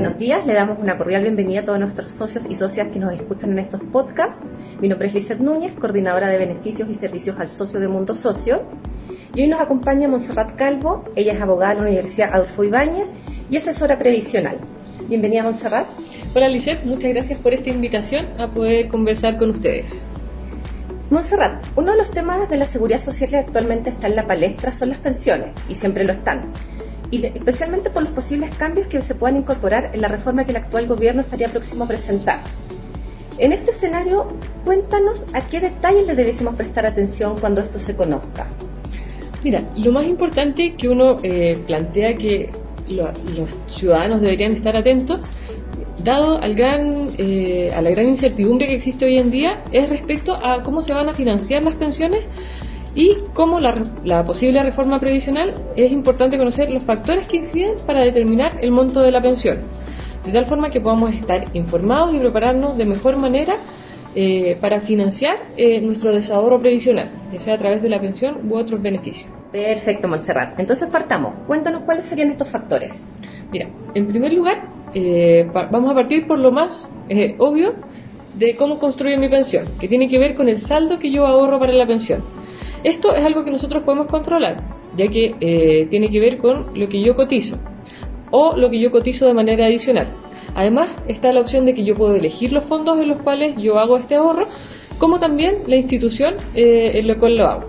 buenos días. Le damos una cordial bienvenida a todos nuestros socios y socias que nos escuchan en estos podcasts. Mi nombre es Lizeth Núñez, coordinadora de beneficios y servicios al socio de Mundo Socio. Y hoy nos acompaña Montserrat Calvo. Ella es abogada de la Universidad Adolfo Ibáñez y asesora previsional. Bienvenida, Montserrat. Hola, Lizeth. Muchas gracias por esta invitación a poder conversar con ustedes. Montserrat, uno de los temas de la seguridad social que actualmente está en la palestra son las pensiones, y siempre lo están y especialmente por los posibles cambios que se puedan incorporar en la reforma que el actual gobierno estaría próximo a presentar. En este escenario, cuéntanos a qué detalles le debiésemos prestar atención cuando esto se conozca. Mira, lo más importante que uno eh, plantea que los ciudadanos deberían estar atentos, dado al gran, eh, a la gran incertidumbre que existe hoy en día, es respecto a cómo se van a financiar las pensiones y como la, posible reforma previsional es importante conocer los factores que inciden para determinar el monto de la pensión, de tal forma que podamos estar informados y prepararnos de mejor manera eh, para financiar eh, nuestro desahorro previsional, ya sea a través de la pensión u otros beneficios. Perfecto, Montserrat. Entonces partamos. Cuéntanos cuáles serían estos factores. Mira, en primer lugar, eh, vamos a partir por lo más obvio de cómo construyo mi pensión, que tiene que ver con el saldo que yo ahorro para la pensión. Esto es algo que nosotros podemos controlar, ya que eh, tiene que ver con lo que yo cotizo o lo que yo cotizo de manera adicional. Además, está la opción de que yo puedo elegir los fondos en los cuales yo hago este ahorro, como también la institución eh, en la cual lo hago.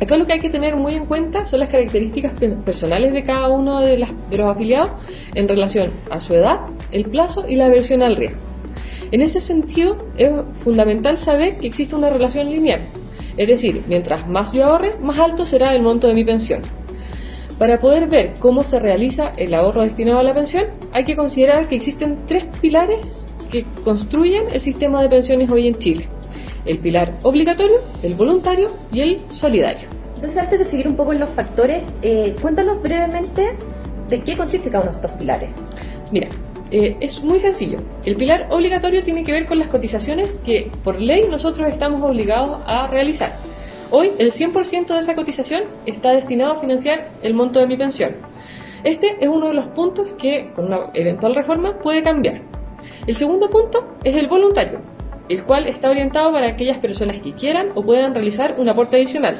Acá lo que hay que tener muy en cuenta son las características personales de cada uno de, de los afiliados en relación a su edad, el plazo y la aversión al riesgo. En ese sentido, es fundamental saber que existe una relación lineal es decir, mientras más yo ahorre, más alto será el monto de mi pensión. Para poder ver cómo se realiza el ahorro destinado a la pensión, hay que considerar que existen tres pilares que construyen el sistema de pensiones hoy en Chile. El pilar obligatorio, el voluntario y el solidario. Entonces, antes de seguir un poco en los factores, eh, cuéntanos brevemente de qué consiste cada uno de estos pilares. Mira, eh, es muy sencillo. El pilar obligatorio tiene que ver con las cotizaciones que por ley nosotros estamos obligados a realizar. Hoy el 100% de esa cotización está destinado a financiar el monto de mi pensión. Este es uno de los puntos que con una eventual reforma puede cambiar. El segundo punto es el voluntario, el cual está orientado para aquellas personas que quieran o puedan realizar un aporte adicional.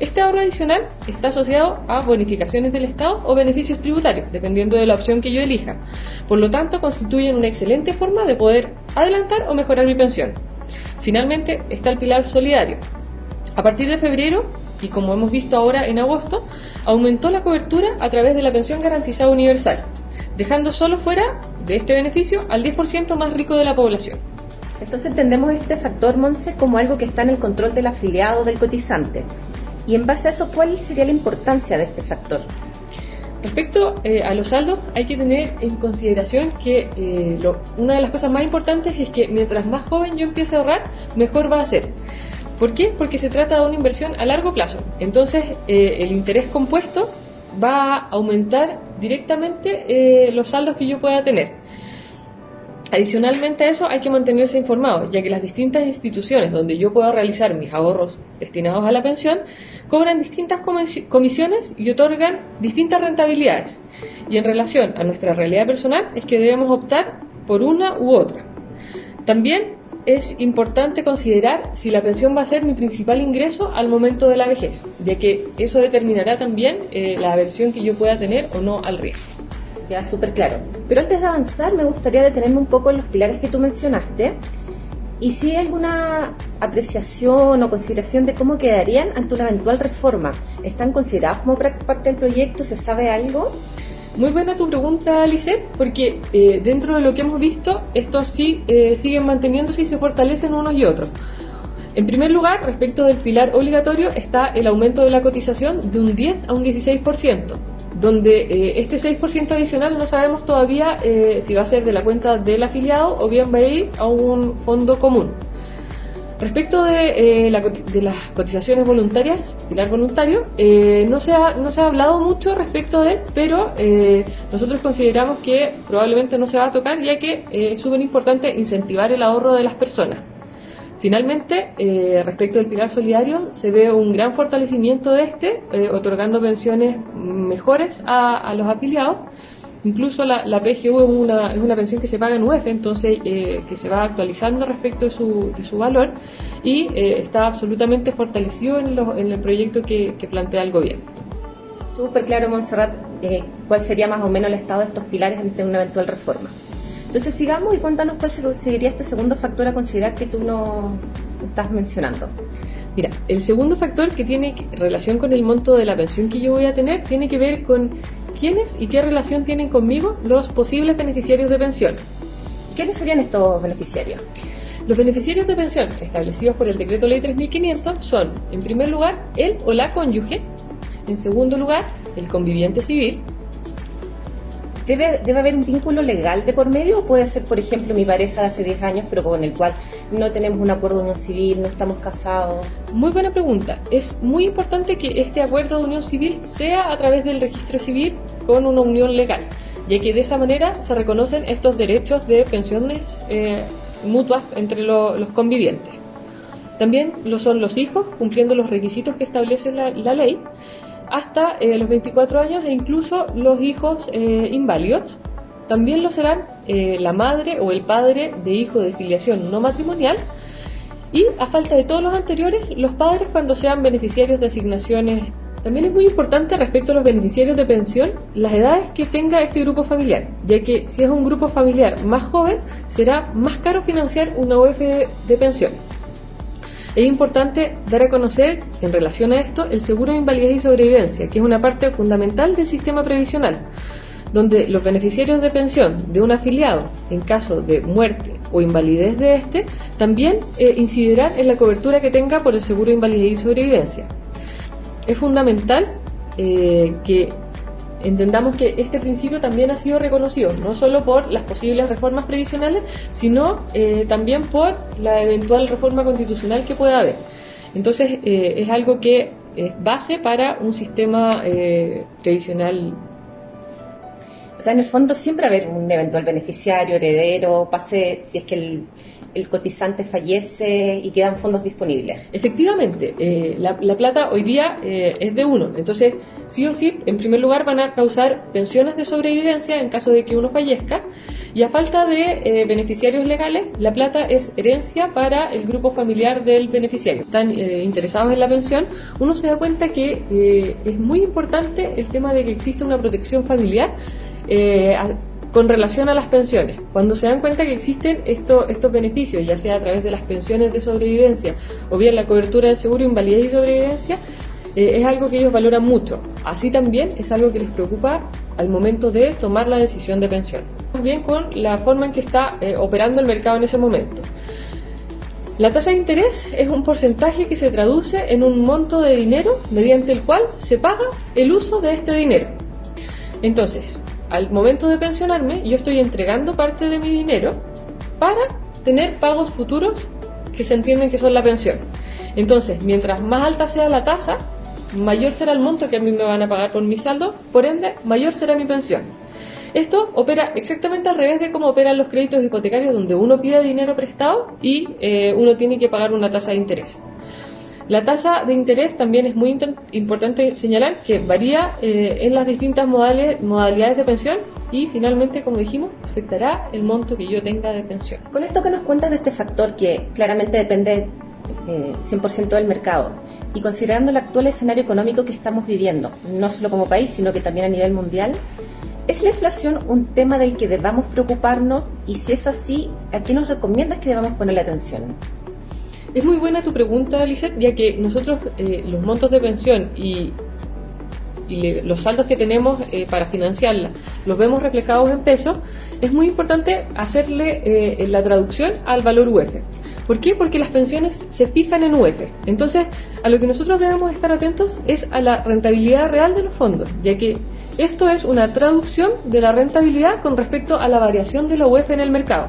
Este ahorro adicional está asociado a bonificaciones del Estado o beneficios tributarios, dependiendo de la opción que yo elija. Por lo tanto, constituyen una excelente forma de poder adelantar o mejorar mi pensión. Finalmente, está el pilar solidario. A partir de febrero, y como hemos visto ahora en agosto, aumentó la cobertura a través de la pensión garantizada universal, dejando solo fuera de este beneficio al 10% más rico de la población. Entonces entendemos este factor, Monse, como algo que está en el control del afiliado o del cotizante. Y en base a eso, ¿cuál sería la importancia de este factor? Respecto eh, a los saldos, hay que tener en consideración que eh, una de las cosas más importantes es que mientras más joven yo empiece a ahorrar, mejor va a ser. ¿Por qué? Porque se trata de una inversión a largo plazo. Entonces, eh, el interés compuesto va a aumentar directamente los saldos que yo pueda tener. Adicionalmente a eso hay que mantenerse informado, ya que las distintas instituciones donde yo puedo realizar mis ahorros destinados a la pensión cobran distintas comisiones y otorgan distintas rentabilidades. Y en relación a nuestra realidad personal es que debemos optar por una u otra. También es importante considerar si la pensión va a ser mi principal ingreso al momento de la vejez, ya que eso determinará también eh, la aversión que yo pueda tener o no al riesgo ya súper claro. Pero antes de avanzar, me gustaría detenerme un poco en los pilares que tú mencionaste y si hay alguna apreciación o consideración de cómo quedarían ante una eventual reforma. ¿Están considerados como parte del proyecto? ¿Se sabe algo? Muy buena tu pregunta, Lisette, porque eh, dentro de lo que hemos visto, estos sí eh, siguen manteniéndose y se fortalecen unos y otros. En primer lugar, respecto del pilar obligatorio, está el aumento de la cotización de un 10 a un 16% donde eh, este 6% adicional no sabemos todavía eh, si va a ser de la cuenta del afiliado o bien va a ir a un fondo común. Respecto de, eh, las cotizaciones voluntarias, pilar voluntario, no, se ha, no se ha hablado mucho respecto de, pero nosotros consideramos que probablemente no se va a tocar ya que es súper importante incentivar el ahorro de las personas. Finalmente, eh, respecto al pilar solidario, se ve un gran fortalecimiento de este, eh, otorgando pensiones mejores a, los afiliados Incluso la, PGU es una, es una pensión que se paga en UEF, entonces eh, que se va actualizando respecto de su, de su valor y eh, está absolutamente fortalecido en, en el proyecto que, plantea el gobierno. Súper claro, Montserrat, cuál sería más o menos el estado de estos pilares ante una eventual reforma. Entonces sigamos y cuéntanos cuál sería este segundo factor a considerar que tú no estás mencionando. Mira, el segundo factor que tiene relación con el monto de la pensión que yo voy a tener tiene que ver con quiénes y qué relación tienen conmigo los posibles beneficiarios de pensión. ¿Quiénes serían estos beneficiarios? Los beneficiarios de pensión establecidos por el decreto ley 3500 son, en primer lugar, el o la cónyuge, en segundo lugar, el conviviente civil, ¿Debe, ¿Debe haber un vínculo legal de por medio o puede ser, por ejemplo, mi pareja de hace 10 años, pero con el cual no tenemos un acuerdo de unión civil, no estamos casados? Muy buena pregunta. Es muy importante que este acuerdo de unión civil sea a través del registro civil con una unión legal, ya que de esa manera se reconocen estos derechos de pensiones eh, mutuas entre los convivientes. También lo son los hijos, cumpliendo los requisitos que establece la, la ley hasta eh, los 24 años e incluso los hijos eh, inválidos. También lo serán eh, la madre o el padre de hijo de filiación no matrimonial y, a falta de todos los anteriores, los padres cuando sean beneficiarios de asignaciones. También es muy importante respecto a los beneficiarios de pensión las edades que tenga este grupo familiar, ya que si es un grupo familiar más joven, será más caro financiar una UF de pensión. Es importante dar a conocer, en relación a esto, el seguro de invalidez y sobrevivencia, que es una parte fundamental del sistema previsional, donde los beneficiarios de pensión de un afiliado, en caso de muerte o invalidez de este, también eh, incidirán en la cobertura que tenga por el seguro de invalidez y sobrevivencia. Es fundamental eh, que entendamos que este principio también ha sido reconocido, no solo por las posibles reformas previsionales, sino eh, también por la eventual reforma constitucional que pueda haber. Entonces, eh, es algo que es base para un sistema eh, previsional. O sea, en el fondo siempre haber un eventual beneficiario, heredero, pase, si es que el, el cotizante fallece y quedan fondos disponibles. Efectivamente, eh, la, plata hoy día eh, es de uno, entonces sí o sí, en primer lugar van a causar pensiones de sobrevivencia en caso de que uno fallezca y a falta de eh, beneficiarios legales, la plata es herencia para el grupo familiar del beneficiario. Están interesados en la pensión, uno se da cuenta que es muy importante el tema de que existe una protección familiar con relación a las pensiones, cuando se dan cuenta que existen estos beneficios, ya sea a través de las pensiones de sobrevivencia o bien la cobertura del seguro, invalidez y sobrevivencia, eh, es algo que ellos valoran mucho. Así también es algo que les preocupa al momento de tomar la decisión de pensión. Más bien con la forma en que está eh, operando el mercado en ese momento. La tasa de interés es un porcentaje que se traduce en un monto de dinero mediante el cual se paga el uso de este dinero. Entonces, al momento de pensionarme, yo estoy entregando parte de mi dinero para tener pagos futuros que se entienden que son la pensión. Entonces, mientras más alta sea la tasa, mayor será el monto que a mí me van a pagar por mi saldo, por ende, mayor será mi pensión. Esto opera exactamente al revés de cómo operan los créditos hipotecarios, donde uno pide dinero prestado y eh, uno tiene que pagar una tasa de interés. La tasa de interés también es muy importante señalar que varía eh, en las distintas modalidades de pensión y finalmente, como dijimos, afectará el monto que yo tenga de pensión. Con esto que nos cuentas de este factor que claramente depende 100% eh, del mercado y considerando el actual escenario económico que estamos viviendo, no solo como país, sino que también a nivel mundial, ¿es la inflación un tema del que debamos preocuparnos? Y si es así, ¿a qué nos recomiendas que debamos ponerle atención? Es muy buena tu pregunta, Lisette, ya que nosotros eh, los montos de pensión y, los saldos que tenemos eh, para financiarla los vemos reflejados en pesos, es muy importante hacerle eh, la traducción al valor UF. ¿Por qué? Porque las pensiones se fijan en UF. Entonces, a lo que nosotros debemos estar atentos es a la rentabilidad real de los fondos, ya que esto es una traducción de la rentabilidad con respecto a la variación de la UF en el mercado.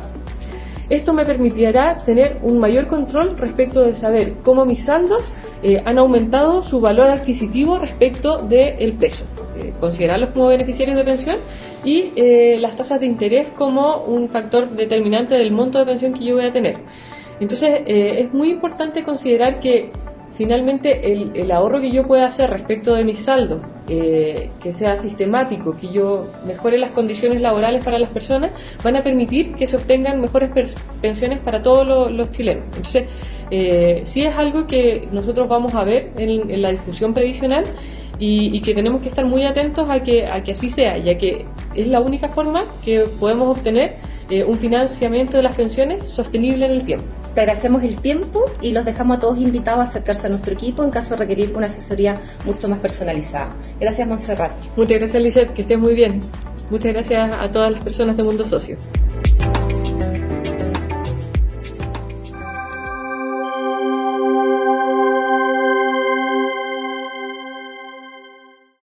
Esto me permitirá tener un mayor control respecto de saber cómo mis saldos eh, han aumentado su valor adquisitivo respecto del peso. Eh, considerarlos como beneficiarios de pensión y eh, las tasas de interés como un factor determinante del monto de pensión que yo voy a tener. Entonces, es muy importante considerar que finalmente el, ahorro que yo pueda hacer respecto de mis saldos, eh, que sea sistemático, que yo mejore las condiciones laborales para las personas, van a permitir que se obtengan mejores pensiones para todos los, chilenos. Entonces, eh, sí es algo que nosotros vamos a ver en, la discusión previsional y, que tenemos que estar muy atentos a que, a que así sea, ya que es la única forma que podemos obtener eh, un financiamiento de las pensiones sostenible en el tiempo. Te agradecemos el tiempo y los dejamos a todos invitados a acercarse a nuestro equipo en caso de requerir una asesoría mucho más personalizada. Gracias, Montserrat. Muchas gracias, Lizeth, que estés muy bien. Muchas gracias a todas las personas de Mundo Socio.